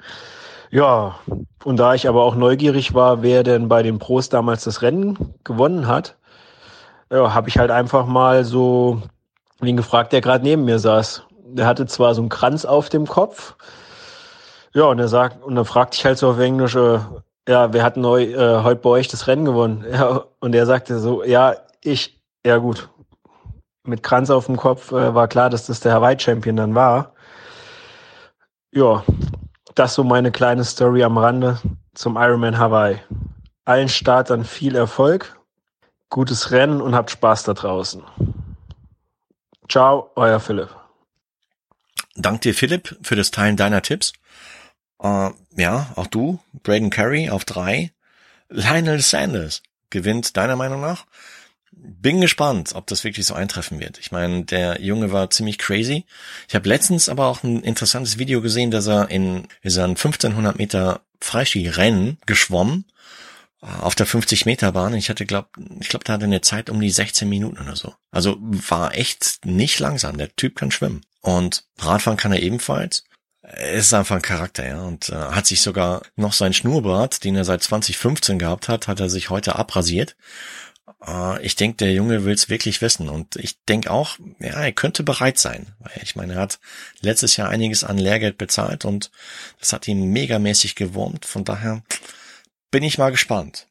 Ja, und da ich aber auch neugierig war, wer denn bei den Pros damals das Rennen gewonnen hat, ja, habe ich halt einfach mal so wen gefragt, der gerade neben mir saß. Der hatte zwar so einen Kranz auf dem Kopf, ja, und er sagt, und dann fragte ich halt so auf Englisch, äh, ja, wer hat neu äh, heute bei euch das Rennen gewonnen? *laughs* Ja, und er sagte so, ja, ich, ja gut, mit Kranz auf dem Kopf äh, war klar, dass das der Hawaii-Champion dann war. Ja, das so meine kleine Story am Rande zum Ironman Hawaii. Allen Startern viel Erfolg, gutes Rennen und habt Spaß da draußen. Ciao, euer Philipp. Dank dir, Philipp, für das Teilen deiner Tipps. Äh, ja, auch du, Braden Carey auf drei. Lionel Sanders gewinnt deiner Meinung nach bin gespannt, ob das wirklich so eintreffen wird. Ich meine, der Junge war ziemlich crazy. Ich habe letztens aber auch ein interessantes Video gesehen, dass er in ist er einen 1500 Meter Freiski-Rennen geschwommen äh, auf der 50 Meter Bahn. Ich hatte glaub, ich glaube, da hatte eine Zeit um die 16 Minuten oder so. Also war echt nicht langsam. Der Typ kann schwimmen und Radfahren kann er ebenfalls. Ist einfach ein Charakter, ja, und äh, hat sich sogar noch sein Schnurrbart, den er seit 2015 gehabt hat, hat er sich heute abrasiert. Äh, ich denke, der Junge will's wirklich wissen und ich denke auch, ja, er könnte bereit sein, weil ich meine, er hat letztes Jahr einiges an Lehrgeld bezahlt und das hat ihn megamäßig gewurmt. Von daher bin ich mal gespannt.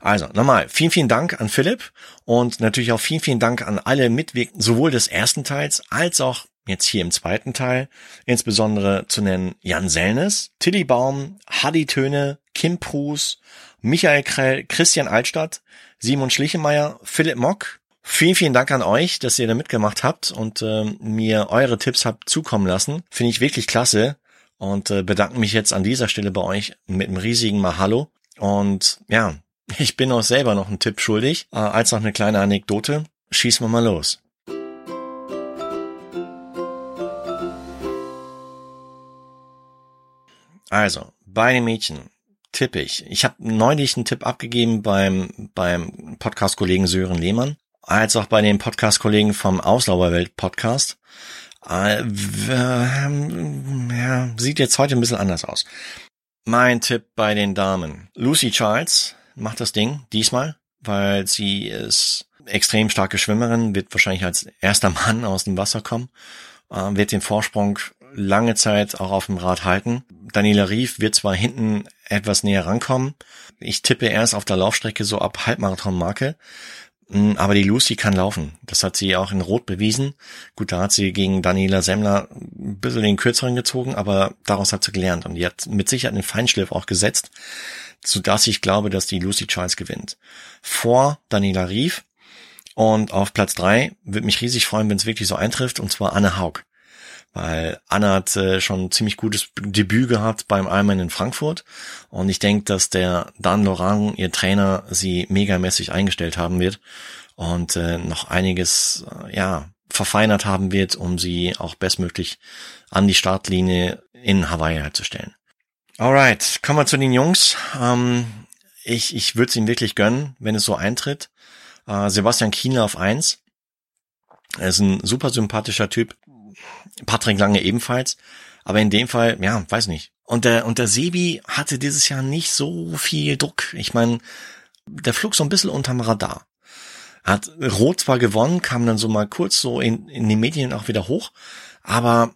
Also, nochmal, vielen, vielen Dank an Philipp und natürlich auch vielen, vielen Dank an alle Mitwirkenden, sowohl des ersten Teils als auch jetzt hier im zweiten Teil, insbesondere zu nennen Jan Sellnes, Tilly Baum, Hadi Töne, Kim Prus, Michael Krell, Christian Altstadt, Simon Schlichemeyer, Philipp Mock. Vielen, vielen Dank an euch, dass ihr da mitgemacht habt und äh, mir eure Tipps habt zukommen lassen. Finde ich wirklich klasse und äh, bedanke mich jetzt an dieser Stelle bei euch mit einem riesigen Mahalo. Und ja, *laughs* ich bin auch selber noch einen Tipp schuldig, äh, als noch eine kleine Anekdote. Schießen wir mal los. Also, bei den Mädchen tippe ich. Ich habe neulich einen Tipp abgegeben beim, beim Podcast-Kollegen Sören Lehmann, als auch bei den Podcast-Kollegen vom Auslauberwelt Podcast. Äh, ja, sieht jetzt heute ein bisschen anders aus. Mein Tipp bei den Damen. Lucy Charles macht das Ding diesmal, weil sie ist extrem starke Schwimmerin, wird wahrscheinlich als erster *laughs* Mann aus dem Wasser kommen, äh, wird den Vorsprung lange Zeit auch auf dem Rad halten. Daniela Rief wird zwar hinten etwas näher rankommen. Ich tippe erst auf der Laufstrecke so ab Halbmarathon-Marke. Mm, aber die Lucy kann laufen. Das hat sie auch in Rot bewiesen. Gut, da hat sie gegen Daniela Semmler ein bisschen den kürzeren gezogen, aber daraus hat sie gelernt. Und die hat mit Sicherheit einen Feinschliff auch gesetzt, sodass ich glaube, dass die Lucy Charles gewinnt. Vor Daniela Rief. Und auf Platz drei würde mich riesig freuen, wenn es wirklich so eintrifft, und zwar Anne Haug weil Anna hat äh, schon ziemlich gutes Debüt gehabt beim Ironman in Frankfurt und ich denke, dass der Dan Laurent, ihr Trainer, sie megamäßig eingestellt haben wird und äh, noch einiges äh, ja verfeinert haben wird, um sie auch bestmöglich an die Startlinie in Hawaii herzustellen. Alright, kommen wir zu den Jungs. Ähm, ich ich würde es ihnen wirklich gönnen, wenn es so eintritt. Äh, Sebastian Kienle auf eins. Er ist ein super sympathischer Typ, Patrick Lange ebenfalls. Aber in dem Fall, ja, weiß nicht. Und der, und der Sebi hatte dieses Jahr nicht so viel Druck. Ich meine, der flog so ein bisschen unterm Radar. Hat Rot zwar gewonnen, kam dann so mal kurz so in, in den Medien auch wieder hoch, aber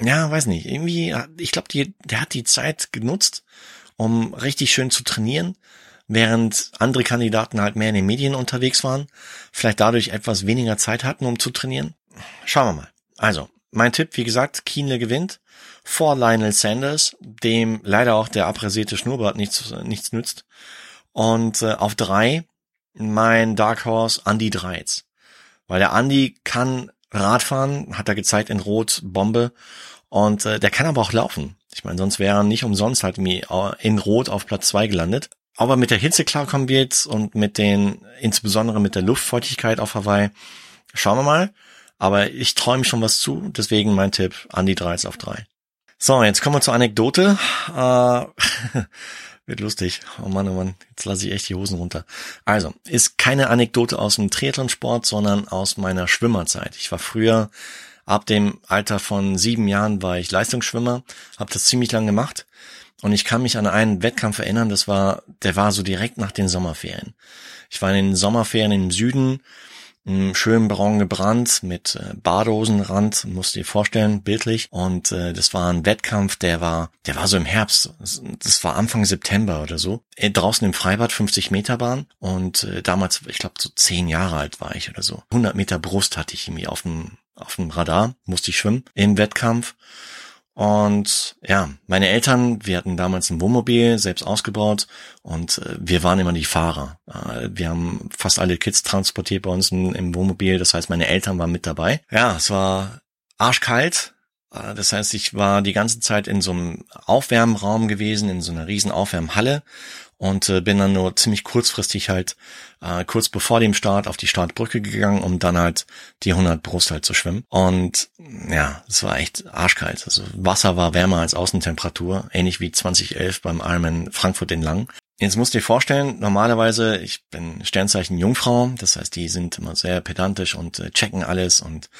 ja, weiß nicht, irgendwie, ich glaube, der hat die Zeit genutzt, um richtig schön zu trainieren, während andere Kandidaten halt mehr in den Medien unterwegs waren, vielleicht dadurch etwas weniger Zeit hatten, um zu trainieren. Schauen wir mal. Also, mein Tipp, wie gesagt, Kienle gewinnt vor Lionel Sanders, dem leider auch der abrasierte Schnurrbart nichts, nichts nützt. Und äh, auf drei mein Dark Horse Andy Dreiz. Weil der Andy kann Radfahren, hat er gezeigt in Rot, Bombe. Und äh, der kann aber auch laufen. Ich meine, sonst wäre er nicht umsonst halt in Rot auf Platz zwei gelandet. Aber mit der Hitze klarkommen wird und mit den, insbesondere mit der Luftfeuchtigkeit auf Hawaii, schauen wir mal. Aber ich träume schon was zu, deswegen mein Tipp, Andi 3 auf 3. So, jetzt kommen wir zur Anekdote. Äh, *laughs* wird lustig. Oh Mann, oh Mann, jetzt lasse ich echt die Hosen runter. Also, ist keine Anekdote aus dem Triathlonsport, sondern aus meiner Schwimmerzeit. Ich war früher, ab dem Alter von sieben Jahren war ich Leistungsschwimmer, habe das ziemlich lang gemacht. Und ich kann mich an einen Wettkampf erinnern, das war, der war so direkt nach den Sommerferien. Ich war in den Sommerferien im Süden, schön braun gebrannt mit äh, Badosenrand, musst dir vorstellen, bildlich. Und äh, das war ein Wettkampf, der war, der war so im Herbst. Das war Anfang September oder so. Äh, draußen im Freibad 50 Meter Bahn. Und äh, damals, ich glaube, so zehn Jahre alt war ich oder so. 100 Meter Brust hatte ich irgendwie auf dem auf dem Radar, musste ich schwimmen im Wettkampf. Und ja, meine Eltern, wir hatten damals ein Wohnmobil selbst ausgebaut und äh, wir waren immer die Fahrer. Äh, wir haben fast alle Kids transportiert bei uns im, Wohnmobil, das heißt, meine Eltern waren mit dabei. Ja, es war arschkalt. Äh, das heißt, ich war die ganze Zeit in so einem Aufwärmraum gewesen, in so einer riesen Aufwärmhalle und äh, bin dann nur ziemlich kurzfristig halt äh, kurz bevor dem Start auf die Startbrücke gegangen, um dann halt die 100 Brust halt zu schwimmen. Und ja, es war echt arschkalt. Also Wasser war wärmer als Außentemperatur, ähnlich wie 2011 beim Ironman Frankfurt in Lang. Jetzt musst du dir vorstellen, normalerweise, ich bin Sternzeichen Jungfrau, das heißt, die sind immer sehr pedantisch und äh, checken alles und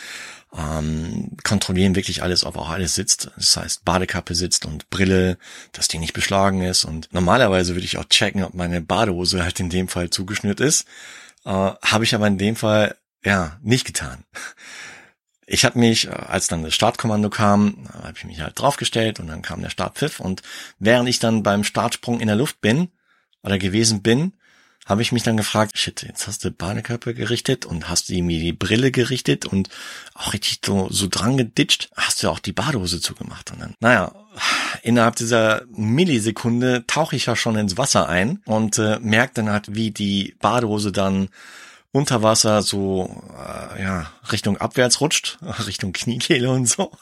ähm, kontrollieren wirklich alles, ob auch alles sitzt. Das heißt, Badekappe sitzt und Brille, dass die nicht beschlagen ist. Und normalerweise würde ich auch checken, ob meine Badehose halt in dem Fall zugeschnürt ist. Äh, Habe ich aber in dem Fall ja nicht getan. Ich habe mich, äh, als dann das Startkommando kam, habe ich mich halt draufgestellt und dann kam der Startpfiff und während ich dann beim Startsprung in der Luft bin, oder gewesen bin, habe ich mich dann gefragt, shit, jetzt hast du Badekörper gerichtet und hast du mir die Brille gerichtet und auch richtig so, so dran geditscht, hast du auch die Badehose zugemacht. Und dann, naja, innerhalb dieser Millisekunde tauche ich ja schon ins Wasser ein und äh, merke dann halt, wie die Badehose dann unter Wasser so äh, ja Richtung abwärts rutscht, *laughs* Richtung Kniekehle und so.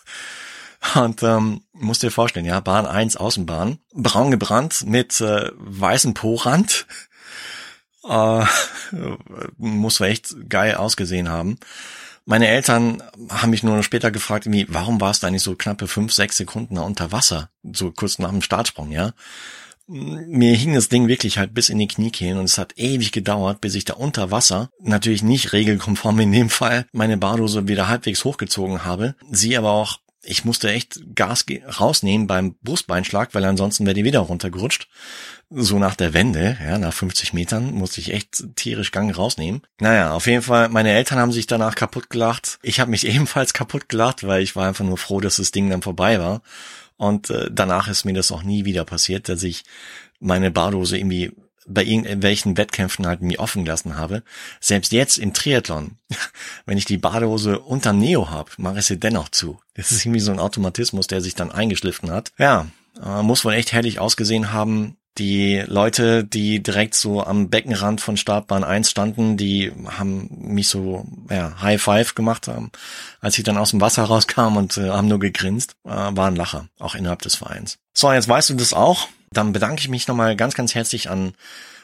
Und ähm, musst dir vorstellen, ja, Bahn 1 Außenbahn, braun gebrannt mit äh, weißem Po-Rand. Äh, *laughs* muss echt geil ausgesehen haben. Meine Eltern haben mich nur später gefragt, irgendwie, warum warst du eigentlich so knappe fünf, sechs Sekunden unter Wasser? So kurz nach dem Startsprung, ja. Mir hing das Ding wirklich halt bis in die Kniekehlen und es hat ewig gedauert, bis ich da unter Wasser, natürlich nicht regelkonform in dem Fall, meine Bardose wieder halbwegs hochgezogen habe, sie aber auch ich musste echt Gas rausnehmen beim Brustbeinschlag, weil ansonsten wäre die wieder runtergerutscht. So nach der Wende, ja, nach 50 Metern musste ich echt tierisch Gang rausnehmen. Naja, auf jeden Fall, meine Eltern haben sich danach kaputt gelacht. Ich habe mich *laughs* ebenfalls kaputt gelacht, weil ich war einfach nur froh, dass das Ding dann vorbei war. Und äh, danach ist mir das auch nie wieder passiert, dass ich meine Bardose irgendwie bei irgendwelchen Wettkämpfen halt mir offen gelassen habe. Selbst jetzt im Triathlon, *laughs* wenn ich die Badehose unter Neo habe, mache ich sie dennoch zu. Das ist irgendwie so ein Automatismus, der sich dann eingeschliffen hat. Ja, äh, muss wohl echt herrlich ausgesehen haben. Die Leute, die direkt so am Beckenrand von Startbahn 1 standen, die haben mich so ja, High Five gemacht, haben, als ich dann aus dem Wasser rauskam und äh, haben nur gegrinst. Äh, war ein Lacher, auch innerhalb des Vereins. So, jetzt weißt du das auch. Dann bedanke ich mich nochmal ganz, ganz herzlich an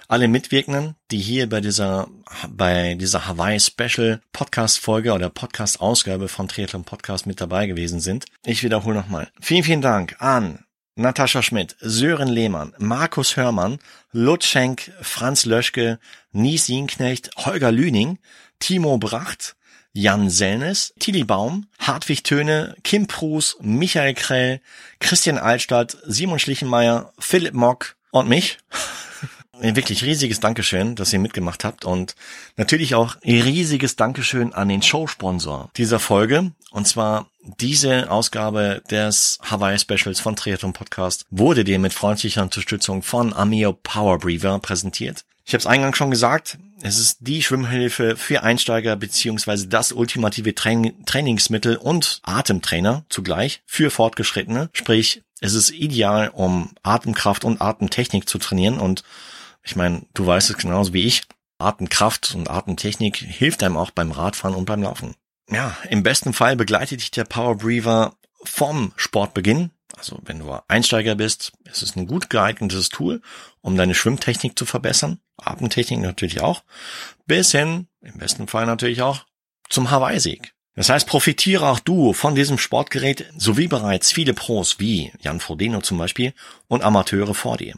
alle Mitwirkenden, die hier bei dieser, bei dieser Hawaii Special Podcast Folge oder Podcast Ausgabe von Triathlon Podcast mit dabei gewesen sind. Ich wiederhole nochmal. Vielen, vielen Dank an Natascha Schmidt, Sören Lehmann, Markus Hörmann, Lutz Schenk, Franz Löschke, Nies Jienknecht, Holger Lüning, Timo Bracht, Jan Sellnes, Tilly Baum, Hartwig Töne, Kim Prus, Michael Krell, Christian Altstadt, Simon Schlichenmeier, Philipp Mock und mich. *laughs* Wirklich riesiges Dankeschön, dass ihr mitgemacht habt und natürlich auch riesiges Dankeschön an den Showsponsor dieser Folge. Und zwar diese Ausgabe des Hawaii Specials von Triathlon Podcast wurde dir mit freundlicher Unterstützung von Amio Power Breather präsentiert. Ich habe es eingangs schon gesagt, es ist die Schwimmhilfe für Einsteiger beziehungsweise das ultimative Train Trainingsmittel und Atemtrainer zugleich für Fortgeschrittene. Sprich, es ist ideal, um Atemkraft und Atemtechnik zu trainieren. Und ich meine, du weißt es genauso wie ich. Atemkraft und Atemtechnik hilft einem auch beim Radfahren und beim Laufen. Ja, im besten Fall begleitet dich der Power Breather vom Sportbeginn also wenn du Einsteiger bist, ist es ein gut geeignetes Tool, um deine Schwimmtechnik zu verbessern. Atemtechnik natürlich auch. Bis hin, im besten Fall natürlich auch, zum Hawaii-Sieg. Das heißt, profitiere auch du von diesem Sportgerät sowie bereits viele Pros wie Jan Frodeno zum Beispiel und Amateure vor dir.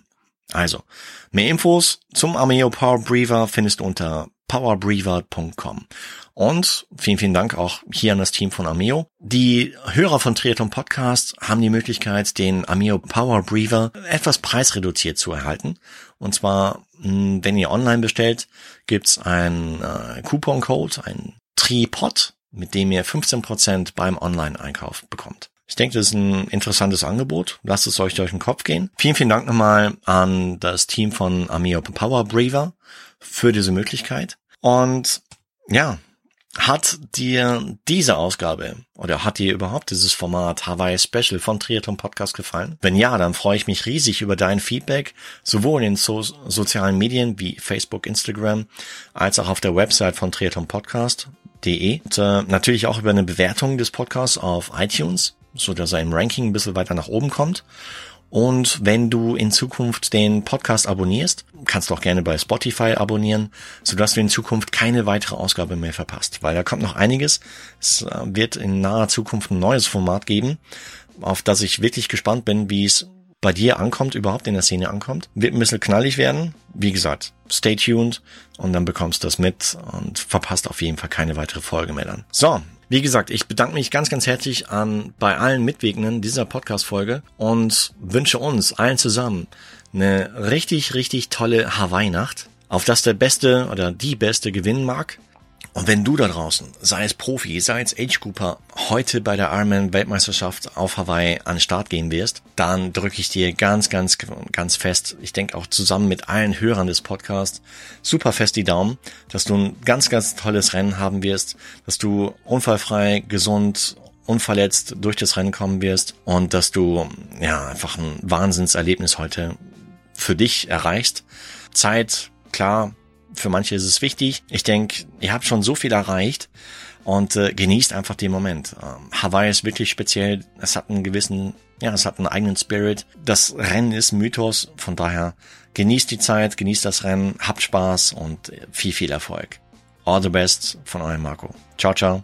Also, mehr Infos zum Ameo Power Breather findest du unter powerbreather.com. Und vielen, vielen Dank auch hier an das Team von Ameo. Die Hörer von Triathlon Podcast haben die Möglichkeit, den Ameo Power Breather etwas preisreduziert zu erhalten. Und zwar, hm, wenn ihr online bestellt, gibt's einen äh, Coupon-Code, ein Tripod, mit dem ihr 15% beim Online-Einkauf bekommt. Ich denke, das ist ein interessantes Angebot. Lasst es euch durch den Kopf gehen. Vielen, vielen Dank nochmal an das Team von Ameo Power Breather für diese Möglichkeit. Und ja, hat dir diese Ausgabe oder hat dir überhaupt dieses Format Hawaii Special von Triathlon Podcast gefallen? Wenn ja, dann freue ich mich riesig über dein Feedback, sowohl in so sozialen Medien wie Facebook, Instagram, als auch auf der Website von Triathlon Podcast.de und äh, natürlich auch über eine Bewertung des Podcasts auf iTunes, so dass er im Ranking ein bisschen weiter nach oben kommt. Und wenn du in Zukunft den Podcast abonnierst, kannst du auch gerne bei Spotify abonnieren, sodass du in Zukunft keine weitere Ausgabe mehr verpasst. Weil da kommt noch einiges. Es äh, wird in naher Zukunft ein neues Format geben, auf das ich wirklich gespannt bin, wie es bei dir ankommt, überhaupt in der Szene ankommt. Wird ein bisschen knallig werden. Wie gesagt, stay tuned und dann bekommst du das mit und verpasst auf jeden Fall keine weitere Folge mehr dann. So, wie gesagt, ich bedanke mich ganz, ganz herzlich an bei allen Mitwirkenden dieser Podcast-Folge und wünsche uns allen zusammen eine richtig, richtig tolle Hawaii-Nacht, auf das der Beste oder die Beste gewinnen mag. Und wenn du da draußen, sei es Profi, sei es Age Cooper, heute bei der Ironman Weltmeisterschaft auf Hawaii an den Start gehen wirst, dann drücke ich dir ganz, ganz, ganz fest, ich denke auch zusammen mit allen Hörern des Podcasts, super fest die Daumen, dass du ein ganz, ganz tolles Rennen haben wirst, dass du unfallfrei, gesund, unverletzt durch das Rennen kommen wirst und dass du, ja, einfach ein Wahnsinnserlebnis heute für dich erreichst. Zeit, klar, für manche ist es wichtig. Ich denke, ihr habt schon so viel erreicht und äh, genießt einfach den Moment. Ähm, Hawaii ist wirklich speziell. Es hat einen gewissen, ja, es hat einen eigenen Spirit. Das Rennen ist Mythos. Von daher genießt die Zeit, genießt das Rennen, habt Spaß und viel, viel Erfolg. All the best von eurem Marco. Ciao, ciao.